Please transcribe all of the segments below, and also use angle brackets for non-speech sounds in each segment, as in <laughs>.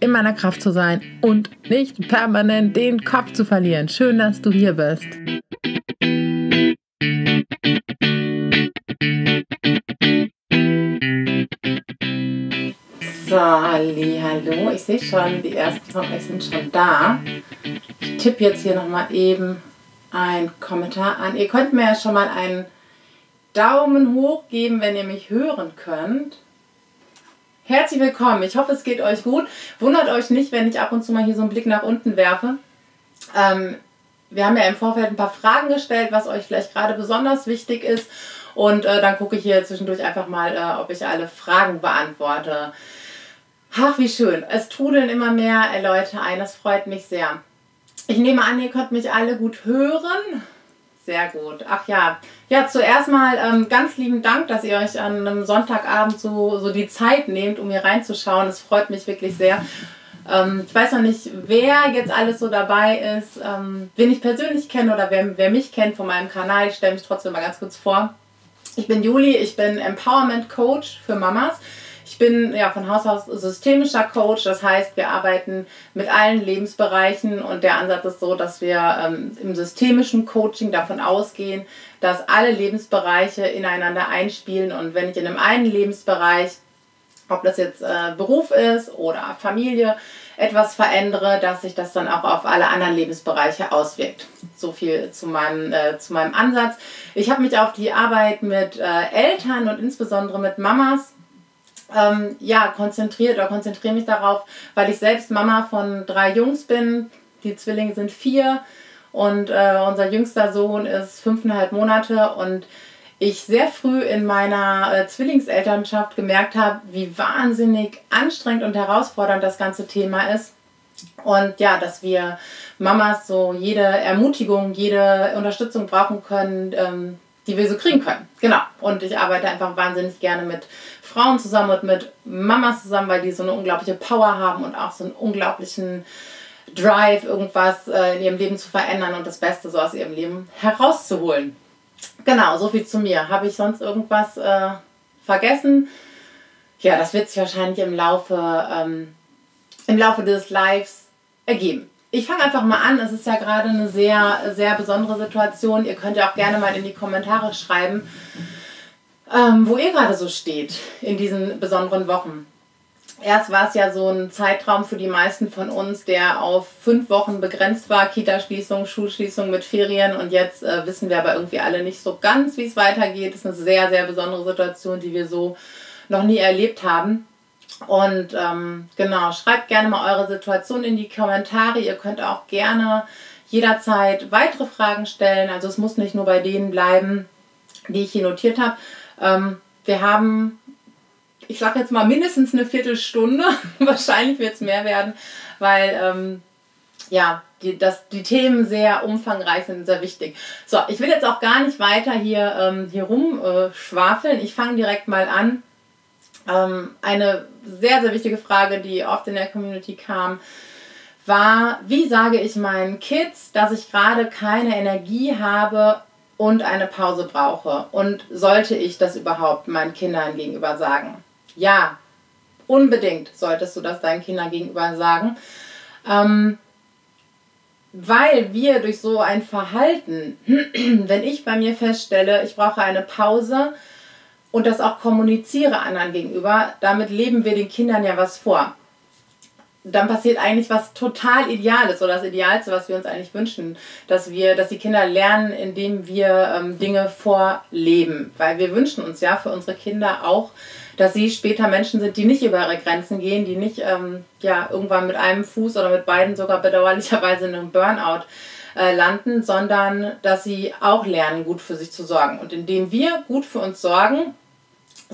in meiner Kraft zu sein und nicht permanent den Kopf zu verlieren. Schön, dass du hier bist. So, Ali, hallo. Ich sehe schon, die ersten von euch sind schon da. Ich tippe jetzt hier nochmal eben einen Kommentar an. Ihr könnt mir ja schon mal einen Daumen hoch geben, wenn ihr mich hören könnt. Herzlich willkommen. Ich hoffe, es geht euch gut. Wundert euch nicht, wenn ich ab und zu mal hier so einen Blick nach unten werfe. Ähm, wir haben ja im Vorfeld ein paar Fragen gestellt, was euch vielleicht gerade besonders wichtig ist. Und äh, dann gucke ich hier zwischendurch einfach mal, äh, ob ich alle Fragen beantworte. Ach, wie schön. Es trudeln immer mehr äh, Leute ein. Das freut mich sehr. Ich nehme an, ihr könnt mich alle gut hören. Sehr gut. Ach ja. Ja, zuerst mal ähm, ganz lieben Dank, dass ihr euch an einem Sonntagabend so, so die Zeit nehmt, um hier reinzuschauen. Es freut mich wirklich sehr. Ähm, ich weiß noch nicht, wer jetzt alles so dabei ist, ähm, wen ich persönlich kenne oder wer, wer mich kennt von meinem Kanal. Ich stelle mich trotzdem mal ganz kurz vor. Ich bin Juli, ich bin Empowerment Coach für Mamas. Ich bin ja von Haus aus systemischer Coach, das heißt, wir arbeiten mit allen Lebensbereichen und der Ansatz ist so, dass wir ähm, im systemischen Coaching davon ausgehen, dass alle Lebensbereiche ineinander einspielen und wenn ich in einem einen Lebensbereich, ob das jetzt äh, Beruf ist oder Familie, etwas verändere, dass sich das dann auch auf alle anderen Lebensbereiche auswirkt. So viel zu meinem, äh, zu meinem Ansatz. Ich habe mich auf die Arbeit mit äh, Eltern und insbesondere mit Mamas ähm, ja, konzentriert oder konzentriere mich darauf, weil ich selbst Mama von drei Jungs bin. Die Zwillinge sind vier und äh, unser jüngster Sohn ist fünfeinhalb Monate und ich sehr früh in meiner äh, Zwillingselternschaft gemerkt habe, wie wahnsinnig anstrengend und herausfordernd das ganze Thema ist. Und ja, dass wir Mamas so jede Ermutigung, jede Unterstützung brauchen können, ähm, die wir so kriegen können. Genau. Und ich arbeite einfach wahnsinnig gerne mit Frauen zusammen und mit Mamas zusammen, weil die so eine unglaubliche Power haben und auch so einen unglaublichen Drive, irgendwas äh, in ihrem Leben zu verändern und das Beste so aus ihrem Leben herauszuholen. Genau, so viel zu mir. Habe ich sonst irgendwas äh, vergessen? Ja, das wird sich wahrscheinlich im Laufe, ähm, im Laufe des Lives ergeben ich fange einfach mal an. Es ist ja gerade eine sehr, sehr besondere Situation. Ihr könnt ja auch gerne mal in die Kommentare schreiben, ähm, wo ihr gerade so steht in diesen besonderen Wochen. Erst war es ja so ein Zeitraum für die meisten von uns, der auf fünf Wochen begrenzt war. Kita-Schließung, Schulschließung mit Ferien. Und jetzt äh, wissen wir aber irgendwie alle nicht so ganz, wie es weitergeht. Das ist eine sehr, sehr besondere Situation, die wir so noch nie erlebt haben. Und ähm, genau, schreibt gerne mal eure Situation in die Kommentare. Ihr könnt auch gerne jederzeit weitere Fragen stellen. Also es muss nicht nur bei denen bleiben, die ich hier notiert habe. Ähm, wir haben, ich sage jetzt mal mindestens eine Viertelstunde. <laughs> Wahrscheinlich wird es mehr werden, weil ähm, ja, die, das, die Themen sehr umfangreich sind, sehr wichtig. So, ich will jetzt auch gar nicht weiter hier, ähm, hier rumschwafeln. Äh, ich fange direkt mal an ähm, eine sehr, sehr wichtige Frage, die oft in der Community kam, war, wie sage ich meinen Kids, dass ich gerade keine Energie habe und eine Pause brauche? Und sollte ich das überhaupt meinen Kindern gegenüber sagen? Ja, unbedingt solltest du das deinen Kindern gegenüber sagen. Ähm, weil wir durch so ein Verhalten, <clears throat> wenn ich bei mir feststelle, ich brauche eine Pause, und das auch kommuniziere anderen gegenüber, damit leben wir den Kindern ja was vor. Dann passiert eigentlich was total Ideales oder das Idealste, was wir uns eigentlich wünschen, dass wir, dass die Kinder lernen, indem wir ähm, Dinge vorleben. Weil wir wünschen uns ja für unsere Kinder auch, dass sie später Menschen sind, die nicht über ihre Grenzen gehen, die nicht ähm, ja, irgendwann mit einem Fuß oder mit beiden sogar bedauerlicherweise in einem Burnout äh, landen, sondern dass sie auch lernen, gut für sich zu sorgen. Und indem wir gut für uns sorgen,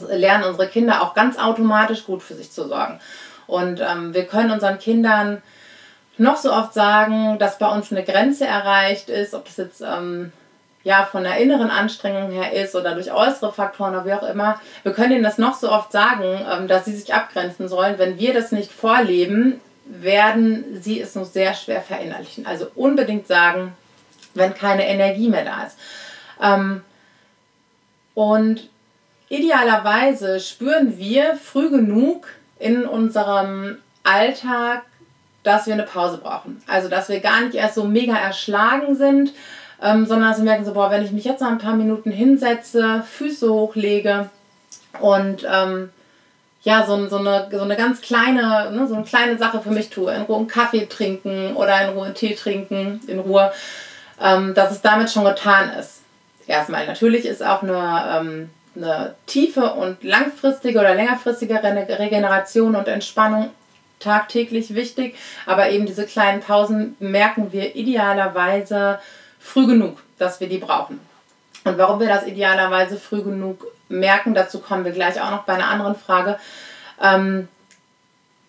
lernen unsere Kinder auch ganz automatisch gut für sich zu sorgen. Und ähm, wir können unseren Kindern noch so oft sagen, dass bei uns eine Grenze erreicht ist, ob das jetzt ähm, ja, von der inneren Anstrengung her ist oder durch äußere Faktoren oder wie auch immer. Wir können ihnen das noch so oft sagen, ähm, dass sie sich abgrenzen sollen. Wenn wir das nicht vorleben, werden sie es nur sehr schwer verinnerlichen. Also unbedingt sagen, wenn keine Energie mehr da ist. Ähm, und idealerweise spüren wir früh genug in unserem Alltag, dass wir eine Pause brauchen. Also dass wir gar nicht erst so mega erschlagen sind ähm, sondern sie merken so, boah, wenn ich mich jetzt noch ein paar Minuten hinsetze, Füße hochlege und ähm, ja, so, so, eine, so eine ganz kleine, ne, so eine kleine Sache für mich tue, in Ruhe einen Kaffee trinken oder in Ruhe einen Tee trinken, in Ruhe, ähm, dass es damit schon getan ist. Erstmal, natürlich ist auch eine, ähm, eine tiefe und langfristige oder längerfristige Regeneration und Entspannung tagtäglich wichtig, aber eben diese kleinen Pausen merken wir idealerweise früh genug, dass wir die brauchen. Und warum wir das idealerweise früh genug merken, dazu kommen wir gleich auch noch bei einer anderen Frage. Ähm,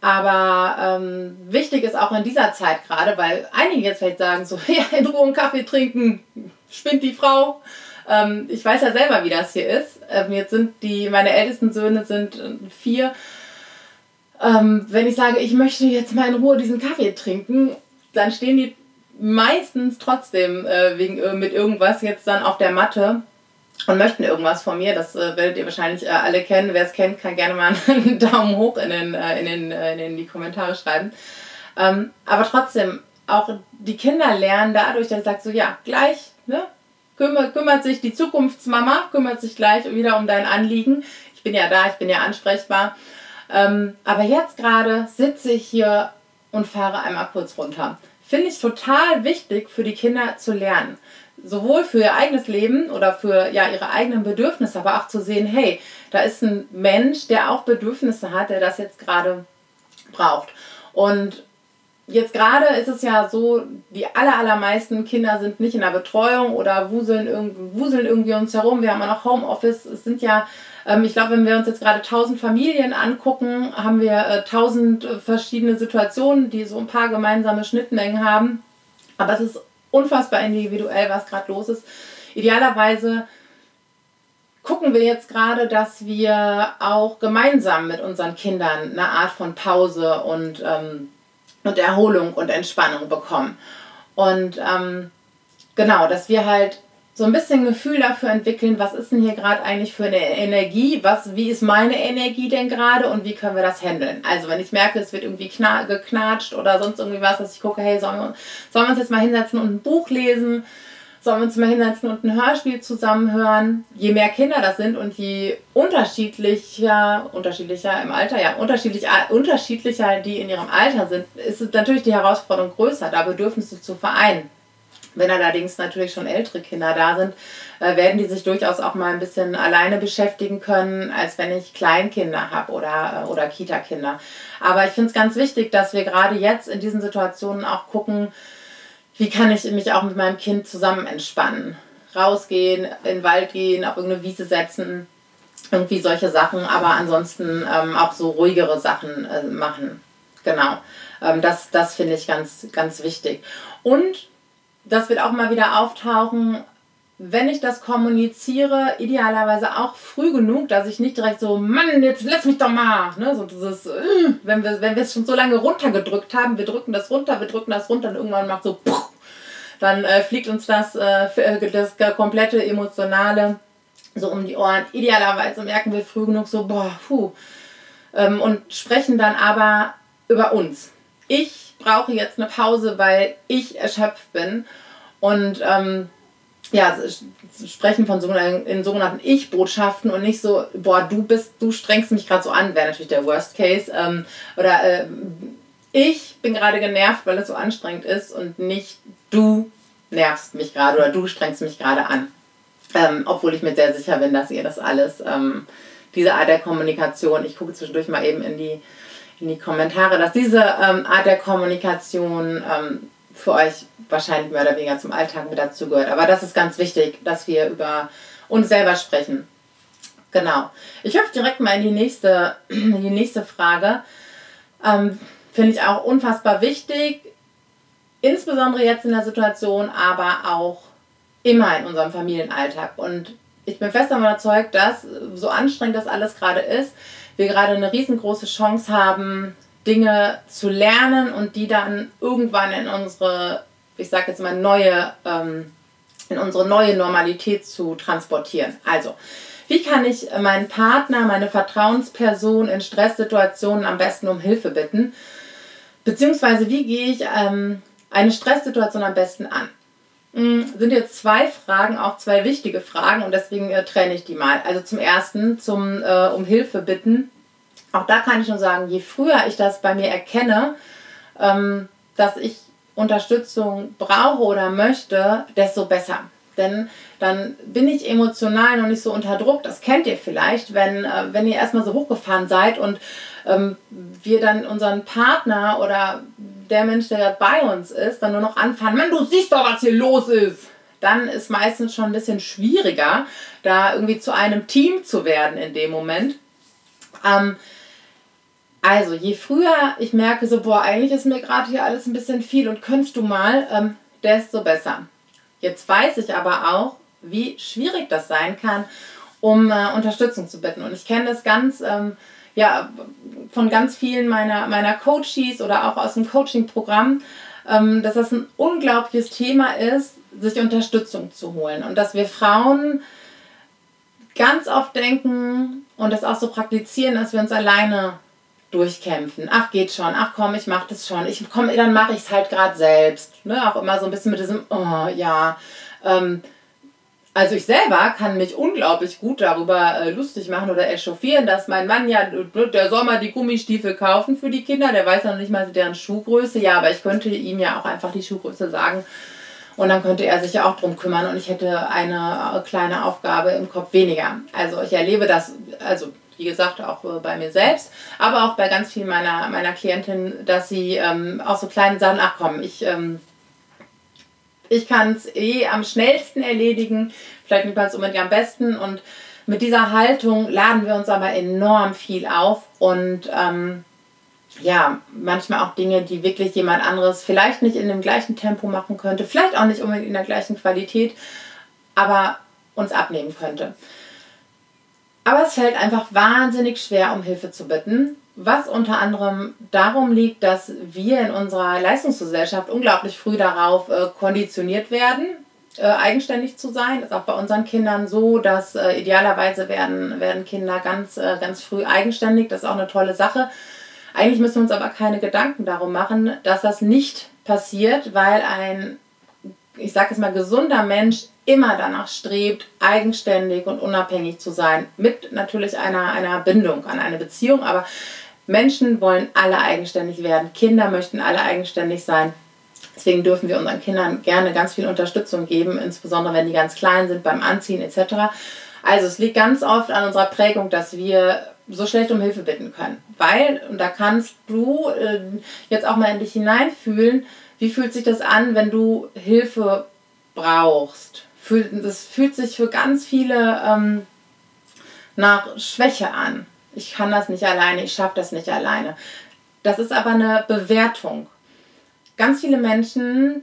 aber ähm, wichtig ist auch in dieser Zeit gerade, weil einige jetzt vielleicht sagen so, <laughs> ja, in Ruhe einen Kaffee trinken, spinnt die Frau. Ähm, ich weiß ja selber, wie das hier ist. Ähm, jetzt sind die, meine ältesten Söhne sind äh, vier. Ähm, wenn ich sage, ich möchte jetzt mal in Ruhe diesen Kaffee trinken, dann stehen die meistens trotzdem äh, wegen, äh, mit irgendwas jetzt dann auf der Matte und möchten irgendwas von mir. Das äh, werdet ihr wahrscheinlich äh, alle kennen. Wer es kennt, kann gerne mal <laughs> einen Daumen hoch in, den, in, den, in, in die Kommentare schreiben. Ähm, aber trotzdem, auch die Kinder lernen dadurch, dass ich sage so, ja, gleich, ne? Kümmert, kümmert sich die Zukunftsmama, kümmert sich gleich wieder um dein Anliegen. Ich bin ja da, ich bin ja ansprechbar. Ähm, aber jetzt gerade sitze ich hier und fahre einmal kurz runter finde ich total wichtig für die Kinder zu lernen. Sowohl für ihr eigenes Leben oder für ja, ihre eigenen Bedürfnisse, aber auch zu sehen, hey, da ist ein Mensch, der auch Bedürfnisse hat, der das jetzt gerade braucht. Und jetzt gerade ist es ja so, die aller, allermeisten Kinder sind nicht in der Betreuung oder wuseln irgendwie, wuseln irgendwie uns herum. Wir haben ja noch Homeoffice. Es sind ja ähm, ich glaube, wenn wir uns jetzt gerade 1000 Familien angucken, haben wir äh, 1000 äh, verschiedene Situationen, die so ein paar gemeinsame Schnittmengen haben. Aber es ist unfassbar individuell, was gerade los ist. Idealerweise gucken wir jetzt gerade, dass wir auch gemeinsam mit unseren Kindern eine Art von Pause und, ähm, und Erholung und Entspannung bekommen. Und ähm, genau, dass wir halt so ein bisschen Gefühl dafür entwickeln, was ist denn hier gerade eigentlich für eine Energie, was, wie ist meine Energie denn gerade und wie können wir das handeln. Also wenn ich merke, es wird irgendwie geknatscht oder sonst irgendwie was, dass ich gucke, hey, sollen wir, sollen wir uns jetzt mal hinsetzen und ein Buch lesen, sollen wir uns mal hinsetzen und ein Hörspiel zusammenhören. Je mehr Kinder das sind und je unterschiedlicher, unterschiedlicher im Alter, ja, unterschiedlich, unterschiedlicher die in ihrem Alter sind, ist natürlich die Herausforderung größer, da Bedürfnisse zu vereinen. Wenn allerdings natürlich schon ältere Kinder da sind, äh, werden die sich durchaus auch mal ein bisschen alleine beschäftigen können, als wenn ich Kleinkinder habe oder, äh, oder Kita-Kinder. Aber ich finde es ganz wichtig, dass wir gerade jetzt in diesen Situationen auch gucken, wie kann ich mich auch mit meinem Kind zusammen entspannen. Rausgehen, in den Wald gehen, auf irgendeine Wiese setzen, irgendwie solche Sachen, aber ansonsten ähm, auch so ruhigere Sachen äh, machen. Genau. Ähm, das das finde ich ganz, ganz wichtig. Und das wird auch mal wieder auftauchen, wenn ich das kommuniziere, idealerweise auch früh genug, dass ich nicht direkt so, Mann, jetzt lass mich doch mal, ne, so dieses, äh, wenn wir, wenn es schon so lange runtergedrückt haben, wir drücken das runter, wir drücken das runter und irgendwann macht so, puh, dann äh, fliegt uns das, äh, äh das komplette Emotionale so um die Ohren. Idealerweise merken wir früh genug so, boah, puh, ähm, und sprechen dann aber über uns. Ich brauche jetzt eine Pause, weil ich erschöpft bin. Und ähm, ja, sprechen von so, in sogenannten Ich-Botschaften und nicht so, boah, du bist, du strengst mich gerade so an, wäre natürlich der Worst Case. Ähm, oder äh, ich bin gerade genervt, weil es so anstrengend ist und nicht du nervst mich gerade oder du strengst mich gerade an. Ähm, obwohl ich mir sehr sicher bin, dass ihr das alles, ähm, diese Art der Kommunikation, ich gucke zwischendurch mal eben in die in die Kommentare, dass diese ähm, Art der Kommunikation ähm, für euch wahrscheinlich mehr oder weniger zum Alltag mit dazugehört. Aber das ist ganz wichtig, dass wir über uns selber sprechen. Genau. Ich hüpfe direkt mal in die nächste, in <clears throat> die nächste Frage. Ähm, Finde ich auch unfassbar wichtig. Insbesondere jetzt in der Situation, aber auch immer in unserem Familienalltag. Und ich bin fest davon überzeugt, dass, so anstrengend das alles gerade ist, wir gerade eine riesengroße Chance haben, Dinge zu lernen und die dann irgendwann in unsere, ich sage jetzt mal, neue, ähm, in unsere neue Normalität zu transportieren. Also, wie kann ich meinen Partner, meine Vertrauensperson in Stresssituationen am besten um Hilfe bitten? Beziehungsweise, wie gehe ich ähm, eine Stresssituation am besten an? Hm, sind jetzt zwei Fragen, auch zwei wichtige Fragen und deswegen äh, trenne ich die mal. Also zum ersten, zum äh, um Hilfe bitten. Auch da kann ich nur sagen, je früher ich das bei mir erkenne, ähm, dass ich Unterstützung brauche oder möchte, desto besser. Denn dann bin ich emotional noch nicht so unter Druck. Das kennt ihr vielleicht, wenn, äh, wenn ihr erstmal so hochgefahren seid und ähm, wir dann unseren Partner oder der Mensch, der gerade bei uns ist, dann nur noch anfangen, Mann, du siehst doch, was hier los ist. Dann ist meistens schon ein bisschen schwieriger, da irgendwie zu einem Team zu werden in dem Moment. Ähm, also, je früher ich merke, so, boah, eigentlich ist mir gerade hier alles ein bisschen viel und könntest du mal, ähm, desto besser. Jetzt weiß ich aber auch, wie schwierig das sein kann, um äh, Unterstützung zu bitten. Und ich kenne das ganz ähm, ja, von ganz vielen meiner, meiner Coaches oder auch aus dem Coaching-Programm, ähm, dass das ein unglaubliches Thema ist, sich Unterstützung zu holen. Und dass wir Frauen ganz oft denken und das auch so praktizieren, dass wir uns alleine durchkämpfen. Ach, geht schon. Ach komm, ich mach das schon. Ich komm, dann mache ich es halt gerade selbst. Ne? Auch immer so ein bisschen mit diesem, oh ja. Ähm, also ich selber kann mich unglaublich gut darüber äh, lustig machen oder echauffieren, dass mein Mann ja, der soll mal die Gummistiefel kaufen für die Kinder, der weiß ja noch nicht mal deren Schuhgröße. Ja, aber ich könnte ihm ja auch einfach die Schuhgröße sagen und dann könnte er sich ja auch drum kümmern und ich hätte eine äh, kleine Aufgabe im Kopf weniger. Also ich erlebe das, also wie gesagt, auch äh, bei mir selbst, aber auch bei ganz vielen meiner, meiner Klientinnen, dass sie ähm, auch so kleine Sachen, ach ich... Ähm, ich kann es eh am schnellsten erledigen, vielleicht nicht mal unbedingt am besten. Und mit dieser Haltung laden wir uns aber enorm viel auf und ähm, ja, manchmal auch Dinge, die wirklich jemand anderes vielleicht nicht in dem gleichen Tempo machen könnte, vielleicht auch nicht unbedingt in der gleichen Qualität, aber uns abnehmen könnte. Aber es fällt einfach wahnsinnig schwer, um Hilfe zu bitten was unter anderem darum liegt, dass wir in unserer Leistungsgesellschaft unglaublich früh darauf äh, konditioniert werden, äh, eigenständig zu sein. Ist auch bei unseren Kindern so, dass äh, idealerweise werden, werden Kinder ganz, äh, ganz früh eigenständig. Das ist auch eine tolle Sache. Eigentlich müssen wir uns aber keine Gedanken darum machen, dass das nicht passiert, weil ein, ich sage es mal, gesunder Mensch immer danach strebt, eigenständig und unabhängig zu sein. Mit natürlich einer, einer Bindung an eine Beziehung, aber Menschen wollen alle eigenständig werden. Kinder möchten alle eigenständig sein. Deswegen dürfen wir unseren Kindern gerne ganz viel Unterstützung geben, insbesondere wenn die ganz klein sind beim Anziehen etc. Also es liegt ganz oft an unserer Prägung, dass wir so schlecht um Hilfe bitten können. Weil, und da kannst du äh, jetzt auch mal in dich hineinfühlen, wie fühlt sich das an, wenn du Hilfe brauchst? das fühlt sich für ganz viele ähm, nach Schwäche an ich kann das nicht alleine, ich schaffe das nicht alleine. Das ist aber eine Bewertung. Ganz viele Menschen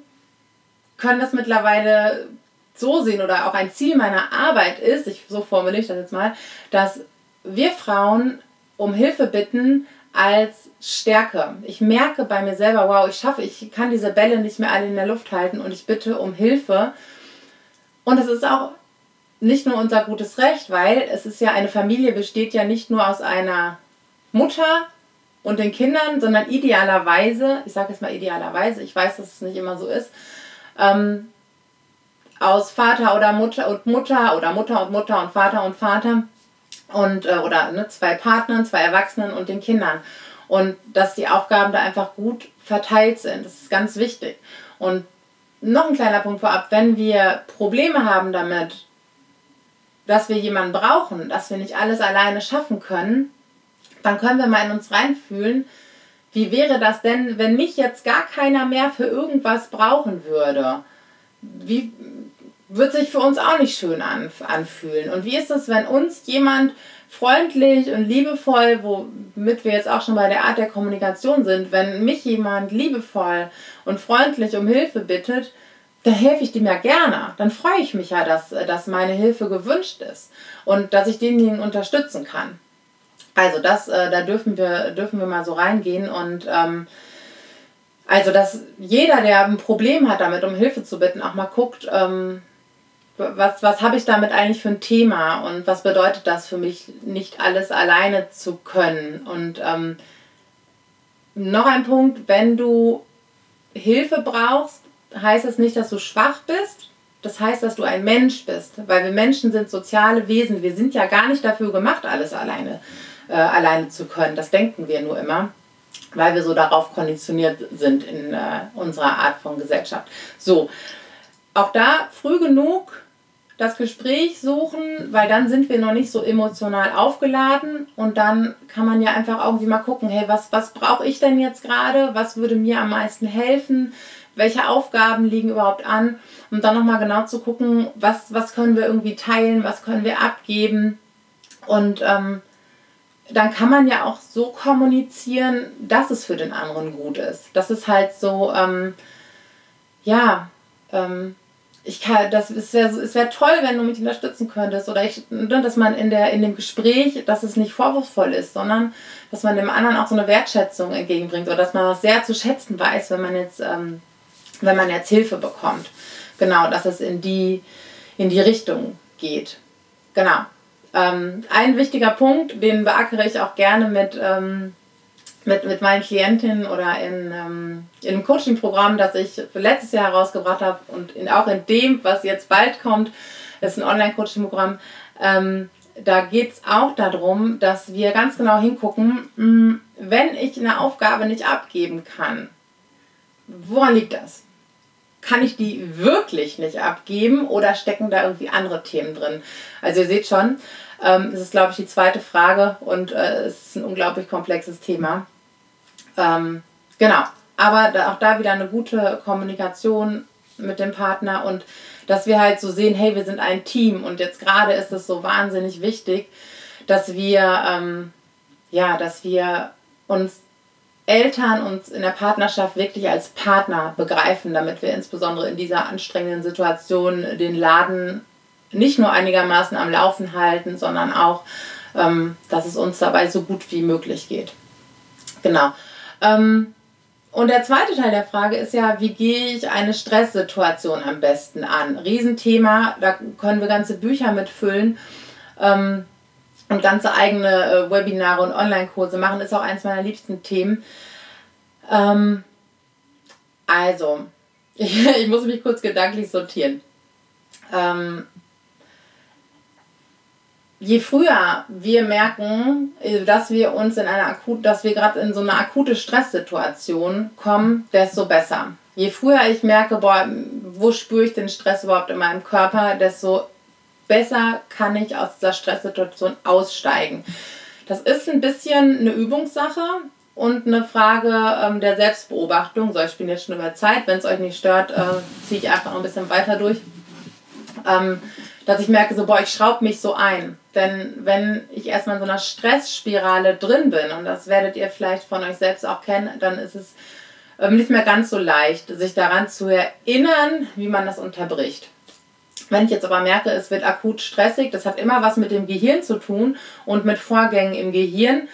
können das mittlerweile so sehen oder auch ein Ziel meiner Arbeit ist, ich, so formuliere ich das jetzt mal, dass wir Frauen um Hilfe bitten als Stärke. Ich merke bei mir selber, wow, ich schaffe, ich kann diese Bälle nicht mehr alle in der Luft halten und ich bitte um Hilfe. Und das ist auch nicht nur unser gutes Recht, weil es ist ja eine Familie besteht ja nicht nur aus einer Mutter und den Kindern, sondern idealerweise, ich sage jetzt mal idealerweise, ich weiß, dass es nicht immer so ist, ähm, aus Vater oder Mutter und Mutter oder Mutter und Mutter und Vater und Vater und äh, oder ne, zwei Partnern, zwei Erwachsenen und den Kindern und dass die Aufgaben da einfach gut verteilt sind. Das ist ganz wichtig. Und noch ein kleiner Punkt vorab, wenn wir Probleme haben damit, dass wir jemanden brauchen, dass wir nicht alles alleine schaffen können, dann können wir mal in uns reinfühlen, wie wäre das denn, wenn mich jetzt gar keiner mehr für irgendwas brauchen würde? Wie wird sich für uns auch nicht schön anfühlen? Und wie ist es, wenn uns jemand freundlich und liebevoll, womit wir jetzt auch schon bei der Art der Kommunikation sind, wenn mich jemand liebevoll und freundlich um Hilfe bittet, dann helfe ich dem ja gerne. Dann freue ich mich ja, dass, dass meine Hilfe gewünscht ist und dass ich denjenigen unterstützen kann. Also das, äh, da dürfen wir, dürfen wir mal so reingehen und ähm, also dass jeder, der ein Problem hat damit, um Hilfe zu bitten, auch mal guckt, ähm, was, was habe ich damit eigentlich für ein Thema und was bedeutet das für mich, nicht alles alleine zu können. Und ähm, noch ein Punkt, wenn du Hilfe brauchst, heißt es nicht, dass du schwach bist. Das heißt, dass du ein Mensch bist, weil wir Menschen sind soziale Wesen. Wir sind ja gar nicht dafür gemacht, alles alleine, äh, alleine zu können. Das denken wir nur immer, weil wir so darauf konditioniert sind in äh, unserer Art von Gesellschaft. So, auch da früh genug das Gespräch suchen, weil dann sind wir noch nicht so emotional aufgeladen und dann kann man ja einfach irgendwie mal gucken, hey, was, was brauche ich denn jetzt gerade? Was würde mir am meisten helfen? Welche Aufgaben liegen überhaupt an? Und dann nochmal genau zu gucken, was, was können wir irgendwie teilen, was können wir abgeben. Und ähm, dann kann man ja auch so kommunizieren, dass es für den anderen gut ist. Das ist halt so, ähm, ja, ähm, ich kann, das es wäre es wär toll, wenn du mich unterstützen könntest oder ich, ne, dass man in der in dem Gespräch, dass es nicht vorwurfsvoll ist, sondern dass man dem anderen auch so eine Wertschätzung entgegenbringt oder dass man das sehr zu schätzen weiß, wenn man jetzt ähm, wenn man jetzt Hilfe bekommt. Genau, dass es in die in die Richtung geht. Genau. Ähm, ein wichtiger Punkt, den beackere ich auch gerne mit ähm, mit, mit meinen Klientinnen oder in, ähm, in einem Coaching-Programm, das ich letztes Jahr herausgebracht habe und in, auch in dem, was jetzt bald kommt, ist ein Online-Coaching-Programm, ähm, da geht es auch darum, dass wir ganz genau hingucken, mh, hm, wenn ich eine Aufgabe nicht abgeben kann, woran liegt das? Kann ich die wirklich nicht abgeben oder stecken da irgendwie andere Themen drin? Also ihr seht schon, ähm, das ist glaube ich die zweite Frage und äh, es ist ein unglaublich komplexes Thema. Ähm, genau, aber auch da wieder eine gute Kommunikation mit dem Partner und dass wir halt so sehen, hey, wir sind ein Team und jetzt gerade ist es so wahnsinnig wichtig, dass wir, ähm, ja, dass wir uns Eltern uns in der Partnerschaft wirklich als Partner begreifen, damit wir insbesondere in dieser anstrengenden Situation den Laden nicht nur einigermaßen am Laufen halten, sondern auch, ähm, dass es uns dabei so gut wie möglich geht. Genau. Ähm, und der zweite Teil der Frage ist ja, wie gehe ich eine Stresssituation am besten an? Riesenthema, da können wir ganze Bücher mitfüllen ähm, und ganze eigene äh, Webinare und Online-Kurse machen, ist auch eins meiner liebsten Themen. Ähm, also, ich, <laughs> ich, muss mich kurz gedanklich sortieren. Ähm, je früher wir merken, äh, dass wir uns in einer akut, dass wir gerade in so eine akute Stresssituation kommen, desto besser. Je früher ich merke, boah, wo spüre ich den Stress überhaupt in meinem Körper, desto besser kann ich aus dieser Stresssituation aussteigen. Das ist ein bisschen eine Übungssache und eine Frage ähm, der Selbstbeobachtung. So, ich bin jetzt schon über Zeit. Wenn es euch nicht stört, äh, ziehe ich einfach noch ein bisschen weiter durch. Ähm, dass ich merke, so, boah, ich schraube mich so ein. Denn wenn ich erstmal in so einer Stressspirale drin bin, und das werdet ihr vielleicht von euch selbst auch kennen, dann ist es ähm, nicht mehr ganz so leicht, sich daran zu erinnern, wie man das unterbricht. Wenn ich jetzt aber merke, es wird akut stressig, das hat immer was mit dem Gehirn zu tun und mit Vorgängen im Gehirn.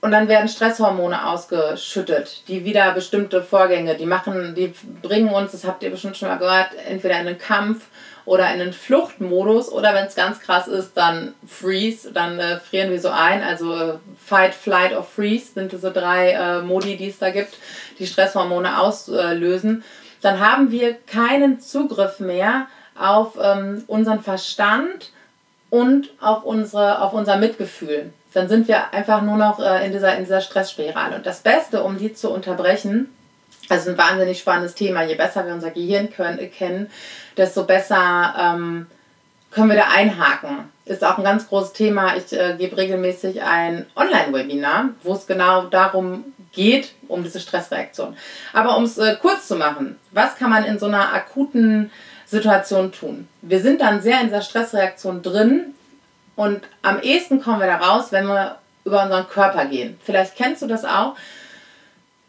Und dann werden Stresshormone ausgeschüttet, die wieder bestimmte Vorgänge, die machen, die bringen uns, das habt ihr bestimmt schon mal gehört, entweder in einen Kampf oder in den Fluchtmodus oder wenn es ganz krass ist, dann Freeze, dann äh, frieren wir so ein. Also äh, Fight, Flight or Freeze sind diese drei äh, Modi, die es da gibt, die Stresshormone auslösen. Dann haben wir keinen Zugriff mehr auf ähm, unseren Verstand und auf, unsere, auf unser Mitgefühl. Dann sind wir einfach nur noch äh, in, dieser, in dieser Stressspirale. Und das Beste, um die zu unterbrechen, also ein wahnsinnig spannendes Thema. Je besser wir unser Gehirn können, kennen, desto besser ähm, können wir da einhaken. Ist auch ein ganz großes Thema. Ich äh, gebe regelmäßig ein Online-Webinar, wo es genau darum geht, um diese Stressreaktion. Aber um es äh, kurz zu machen, was kann man in so einer akuten Situation tun? Wir sind dann sehr in dieser Stressreaktion drin Und am ehesten kommen wir da raus, wenn wir über unseren Körper gehen. Vielleicht kennst du das auch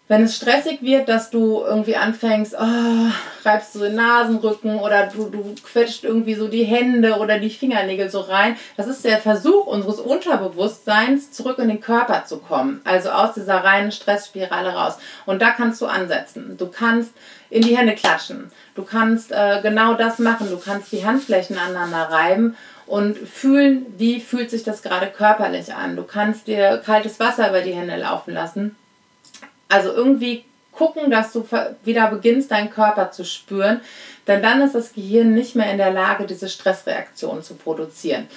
wenn es stressig wird, dass du irgendwie anfängst, oh, reibst du den Nasenrücken oder du, du quetscht irgendwie so die Hände oder die Fingernägel so rein. Das ist der Versuch unseres Unterbewusstseins, zurück in den Körper zu kommen. Also aus dieser reinen Stressspirale raus. Und da kannst du ansetzen. Du kannst in die Hände klatschen. Du kannst äh, genau das machen. Du kannst die Handflächen aneinander reiben und fühlen, wie fühlt sich das gerade körperlich an. Du kannst dir kaltes Wasser über die Hände laufen lassen also irgendwie gucken, dass du wieder beginnst, deinen Körper zu spüren, denn dann ist das Gehirn nicht mehr in der Lage, diese Stressreaktion zu produzieren.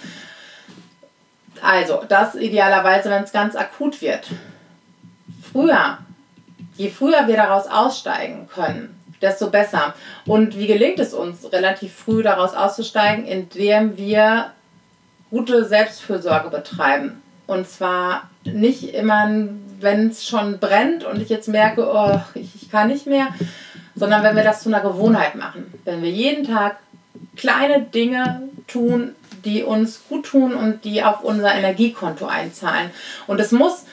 Also, das idealerweise, wenn es ganz akut wird. Früher, je früher wir daraus aussteigen können, desto besser. Und wie gelingt es uns, relativ früh daraus auszusteigen, indem wir gute Selbstfürsorge betreiben. Und zwar nicht immer, wenn es schon brennt und ich jetzt merke, oh, ich, ich kann nicht mehr, sondern wenn wir das zu einer Gewohnheit machen. Wenn wir jeden Tag kleine Dinge tun, die uns gut tun und die auf unser Energiekonto einzahlen. Und es muss,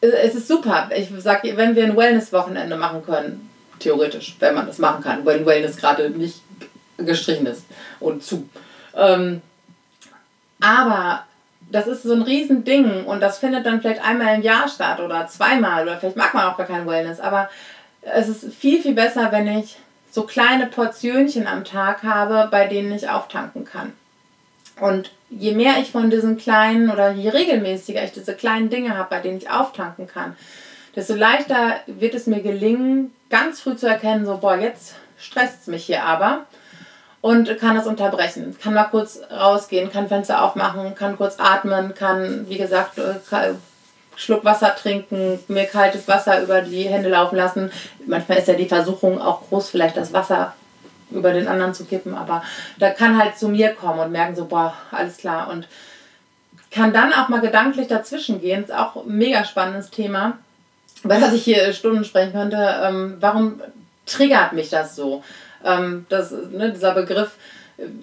es ist super. Ich sage, wenn wir ein Wellness-Wochenende machen können, theoretisch, wenn man das machen kann, weil Wellness gerade nicht gestrichen ist und zu. Ähm, aber das ist so ein Riesending und das findet dann vielleicht einmal im Jahr statt oder zweimal oder vielleicht mag man auch gar kein Wellness, aber es ist viel, viel besser, wenn ich so kleine Portionchen am Tag habe, bei denen ich auftanken kann. Und je mehr ich von diesen kleinen oder je regelmäßiger ich diese kleinen Dinge habe, bei denen ich auftanken kann, desto leichter wird es mir gelingen, ganz früh zu erkennen, so, boah, jetzt stresst es mich hier aber und kann das unterbrechen. Kann mal kurz rausgehen, kann Fenster aufmachen, kann kurz atmen, kann, wie gesagt, äh, Schluck Wasser trinken, mir kaltes Wasser über die Hände laufen lassen. Manchmal ist ja die Versuchung auch groß, vielleicht das Wasser über den anderen zu kippen, aber da kann halt zu mir kommen und merken so, boah, alles klar. Und kann dann auch mal gedanklich dazwischen gehen. Ist auch ein mega spannendes Thema, über das ich hier Stunden sprechen könnte. Ähm, warum triggert mich das so? Ähm, das, ne, dieser Begriff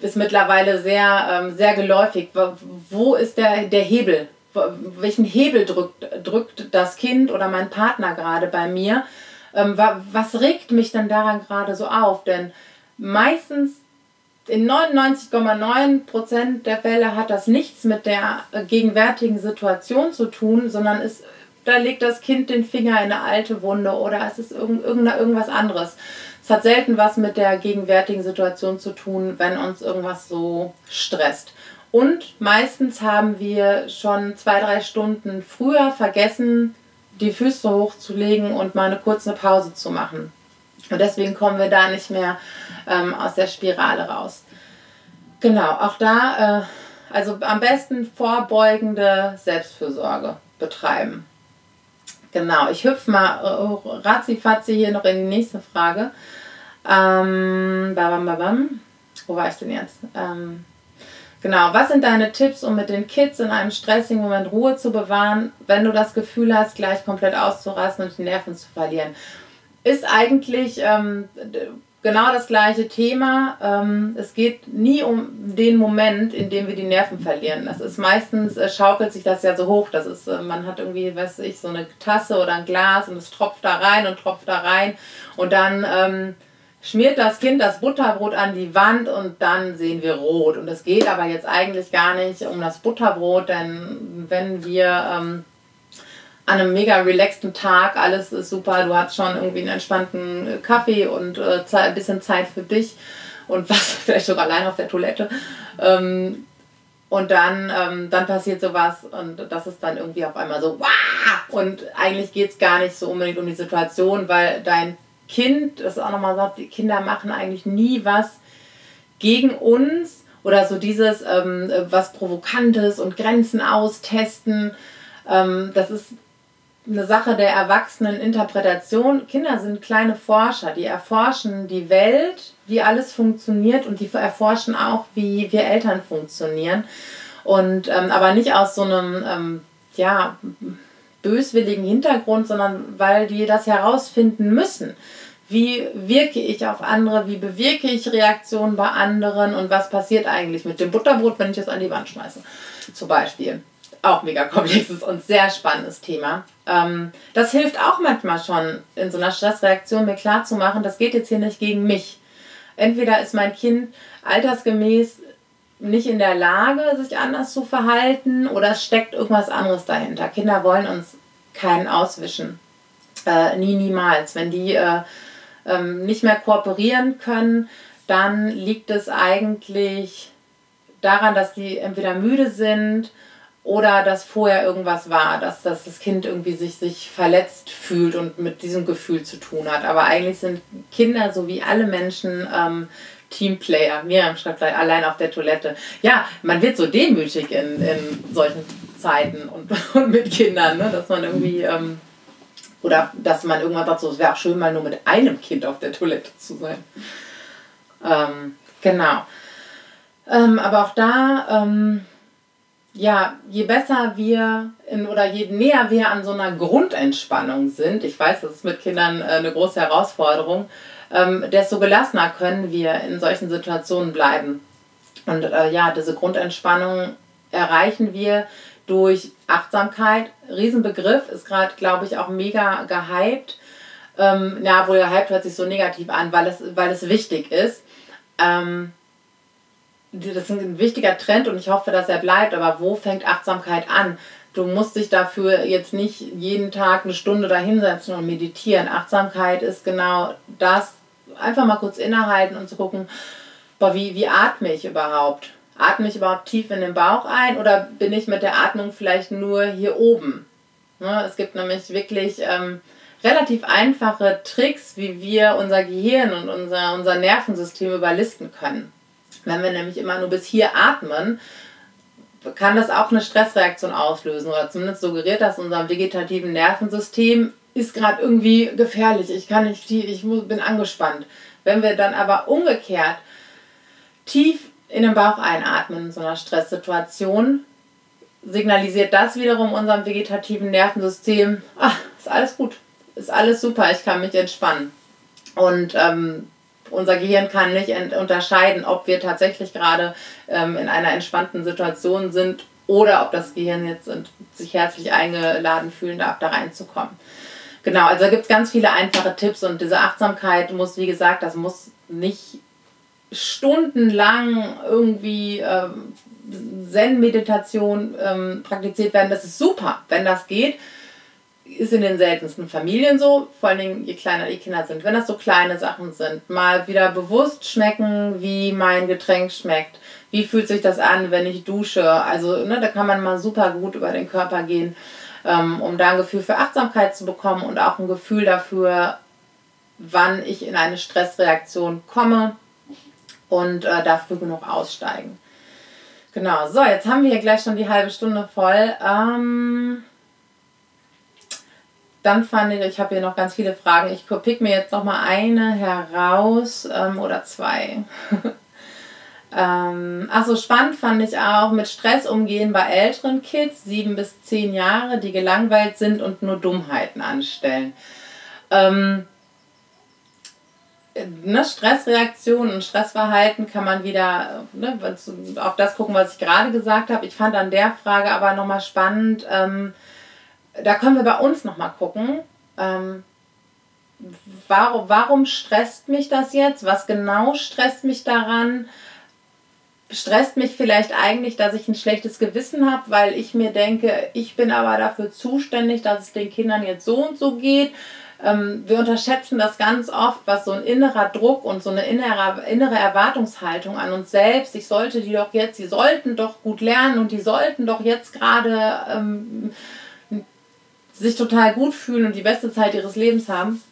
ist mittlerweile sehr, ähm, sehr geläufig. Wo ist der, der Hebel? Welchen Hebel drückt, drückt das Kind oder mein Partner gerade bei mir? Ähm, was regt mich denn daran gerade so auf? Denn meistens in 99,9% der Fälle hat das nichts mit der gegenwärtigen Situation zu tun, sondern ist, da legt das Kind den Finger in eine alte Wunde oder es ist irgend, irgendwas anderes. Hat selten was mit der gegenwärtigen Situation zu tun, wenn uns irgendwas so stresst. Und meistens haben wir schon zwei, drei Stunden früher vergessen, die Füße hochzulegen und mal eine kurze Pause zu machen. Und deswegen kommen wir da nicht mehr ähm, aus der Spirale raus. Genau, auch da, äh, also am besten vorbeugende Selbstfürsorge betreiben. Genau, ich hüpfe mal äh, ratzi hier noch in die nächste Frage. Ähm, babam, babam. Wo war ich denn jetzt? Ähm, genau, was sind deine Tipps, um mit den Kids in einem stressigen Moment Ruhe zu bewahren, wenn du das Gefühl hast, gleich komplett auszurasten und die Nerven zu verlieren? Ist eigentlich ähm, genau das gleiche Thema. Ähm, es geht nie um den Moment, in dem wir die Nerven verlieren. Das ist meistens, äh, schaukelt sich das ja so hoch. Das ist, äh, man hat irgendwie, weiß ich, so eine Tasse oder ein Glas und es tropft da rein und tropft da rein. Und dann ähm, schmiert das Kind das Butterbrot an die Wand und dann sehen wir rot. Und es geht aber jetzt eigentlich gar nicht um das Butterbrot, denn wenn wir ähm, an einem mega relaxten Tag, alles ist super, du hast schon irgendwie einen entspannten Kaffee und äh, ein bisschen Zeit für dich und <laughs> was, vielleicht sogar allein auf der Toilette. Ähm, und dann, ähm, dann passiert sowas und das ist dann irgendwie auf einmal so, Wah! und eigentlich geht es gar nicht so unbedingt um die Situation, weil dein Kind, das auch nochmal sagt, die Kinder machen eigentlich nie was gegen uns oder so dieses ähm, was Provokantes und Grenzen austesten. Ähm, das ist eine Sache der erwachsenen Interpretation. Kinder sind kleine Forscher, die erforschen die Welt, wie alles funktioniert und die erforschen auch, wie wir Eltern funktionieren. Und ähm, aber nicht aus so einem ähm, ja, böswilligen Hintergrund, sondern weil die das herausfinden müssen. Wie wirke ich auf andere? Wie bewirke ich Reaktionen bei anderen? Und was passiert eigentlich mit dem Butterbrot, wenn ich es an die Wand schmeiße? zum Beispiel. Auch mega komplexes und sehr spannendes Thema. Ähm, das hilft auch manchmal schon, in so einer Stressreaktion mir klarzumachen, das geht jetzt hier nicht gegen mich. Entweder ist mein Kind altersgemäß nicht in der Lage, sich anders zu verhalten oder es steckt irgendwas anderes dahinter. Kinder wollen uns keinen auswischen. Äh, nie, niemals. Wenn die äh, ähm, nicht mehr kooperieren können, dann liegt es eigentlich daran, dass die entweder müde sind oder dass vorher irgendwas war, dass, dass das Kind irgendwie sich, sich verletzt fühlt und mit diesem Gefühl zu tun hat. Aber eigentlich sind Kinder, so wie alle Menschen, ähm, Teamplayer. Miriam schreibt allein auf der Toilette. Ja, man wird so demütig in, in solchen Zeiten und, <laughs> und mit Kindern, ne? dass man irgendwie, ähm, oder dass man irgendwann sagt, so, es wäre auch schön, mal nur mit einem Kind auf der Toilette zu sein. Ähm, genau. Ähm, aber auch da, ähm, ja, je besser wir in, oder je näher wir an so einer Grundentspannung sind, ich weiß, das ist mit Kindern äh, eine große Herausforderung, ähm, desto gelassener können wir in solchen Situationen bleiben. Und äh, ja, diese Grundentspannung erreichen wir durch Achtsamkeit. Riesenbegriff, ist gerade, glaube ich, auch mega gehypt. Ähm, ja, wohl gehypt hört sich so negativ an, weil es, weil es wichtig ist. Ähm, das ist ein wichtiger Trend und ich hoffe, dass er bleibt. Aber wo fängt Achtsamkeit an? Du musst dich dafür jetzt nicht jeden Tag eine Stunde dahinsetzen und meditieren. Achtsamkeit ist genau das, einfach mal kurz innehalten und zu gucken, boah, wie, wie atme ich überhaupt? Atme ich überhaupt tief in den Bauch ein oder bin ich mit der Atmung vielleicht nur hier oben? Ne, es gibt nämlich wirklich ähm, relativ einfache Tricks, wie wir unser Gehirn und unser, unser Nervensystem überlisten können. Wenn wir nämlich immer nur bis hier atmen, kann das auch eine Stressreaktion auslösen oder zumindest suggeriert das unserem vegetativen Nervensystem, ist gerade irgendwie gefährlich, ich kann nicht, ich bin angespannt. Wenn wir dann aber umgekehrt tief in den Bauch einatmen in so einer Stresssituation, signalisiert das wiederum unserem vegetativen Nervensystem, ach, ist alles gut, ist alles super, ich kann mich entspannen. Und ähm, unser Gehirn kann nicht unterscheiden, ob wir tatsächlich gerade ähm, in einer entspannten Situation sind oder ob das Gehirn jetzt sich herzlich eingeladen fühlen darf, da reinzukommen. Genau, also da gibt es ganz viele einfache Tipps und diese Achtsamkeit muss, wie gesagt, das muss nicht stundenlang irgendwie ähm, Zen-Meditation ähm, praktiziert werden. Das ist super, wenn das geht. Ist in den seltensten Familien so, vor allen Dingen je kleiner die Kinder sind. Wenn das so kleine Sachen sind, mal wieder bewusst schmecken, wie mein Getränk schmeckt. Wie fühlt sich das an, wenn ich dusche? Also, ne, da kann man mal super gut über den Körper gehen um da ein Gefühl für Achtsamkeit zu bekommen und auch ein Gefühl dafür, wann ich in eine Stressreaktion komme und äh, darf früh genug aussteigen. Genau, so, jetzt haben wir hier gleich schon die halbe Stunde voll. Ähm, dann fand ich, ich habe hier noch ganz viele Fragen. Ich pick mir jetzt noch mal eine heraus ähm, oder zwei. <laughs> Ähm, Achso, spannend fand ich auch mit Stress umgehen bei älteren Kids, sieben bis zehn Jahre, die gelangweilt sind und nur Dummheiten anstellen. Ähm, ne, Stressreaktionen und Stressverhalten kann man wieder ne, auf das gucken, was ich gerade gesagt habe. Ich fand an der Frage aber nochmal spannend, ähm, da können wir bei uns nochmal gucken. Ähm, warum, warum stresst mich das jetzt? Was genau stresst mich daran? Stresst mich vielleicht eigentlich, dass ich ein schlechtes Gewissen habe, weil ich mir denke, ich bin aber dafür zuständig, dass es den Kindern jetzt so und so geht. Ähm, wir unterschätzen das ganz oft, was so ein innerer Druck und so eine innere, innere Erwartungshaltung an uns selbst. Ich sollte die doch jetzt, sie sollten doch gut lernen und die sollten doch jetzt gerade ähm, sich total gut fühlen und die beste Zeit ihres Lebens haben.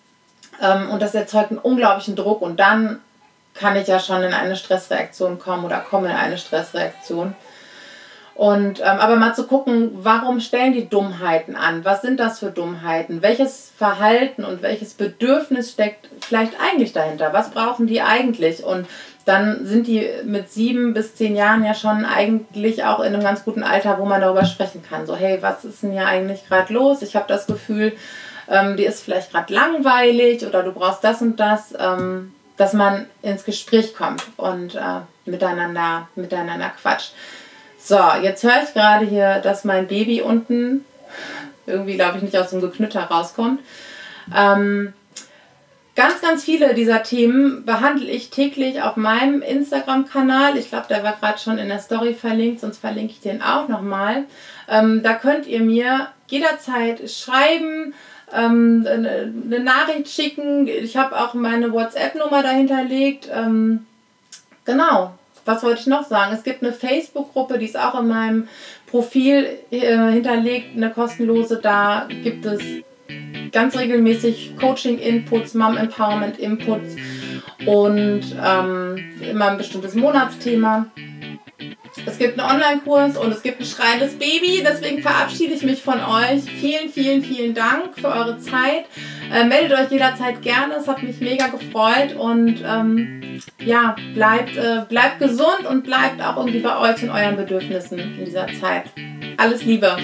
Ähm, und das erzeugt einen unglaublichen Druck und dann kann ich ja schon in eine Stressreaktion kommen oder komme in eine Stressreaktion. Und ähm, aber mal zu gucken, warum stellen die Dummheiten an? Was sind das für Dummheiten? Welches Verhalten und welches Bedürfnis steckt vielleicht eigentlich dahinter? Was brauchen die eigentlich? Und dann sind die mit sieben bis zehn Jahren ja schon eigentlich auch in einem ganz guten Alter, wo man darüber sprechen kann. So, hey, was ist denn hier eigentlich gerade los? Ich habe das Gefühl, ähm, dir ist vielleicht gerade langweilig oder du brauchst das und das. Ähm, dass man ins Gespräch kommt und äh, miteinander, miteinander quatscht. So, jetzt höre ich gerade hier, dass mein Baby unten irgendwie, glaube ich, nicht aus dem Geknütter rauskommt. Ähm, ganz, ganz viele dieser Themen behandle ich täglich auf meinem Instagram-Kanal. Ich glaube, der war gerade schon in der Story verlinkt, sonst verlinke ich den auch nochmal. Ähm, da könnt ihr mir jederzeit schreiben, ähm, eine, eine, Nachricht schicken. Ich habe auch meine WhatsApp-Nummer dahinterlegt. Ähm, genau. Was wollte ich noch sagen? Es gibt eine Facebook-Gruppe, die ist auch in meinem Profil äh, hinterlegt, eine kostenlose. Da gibt es ganz regelmäßig Coaching-Inputs, Mom-Empowerment-Inputs und ähm, immer ein bestimmtes Monatsthema. Es gibt einen Online-Kurs und es gibt ein schreiendes Baby. Deswegen verabschiede ich mich von euch. Vielen, vielen, vielen Dank für eure Zeit. Äh, meldet euch jederzeit gerne. Es hat mich mega gefreut. Und ähm, ja, bleibt, äh, bleibt gesund und bleibt auch irgendwie bei euch und euren Bedürfnissen in dieser Zeit. Alles Liebe.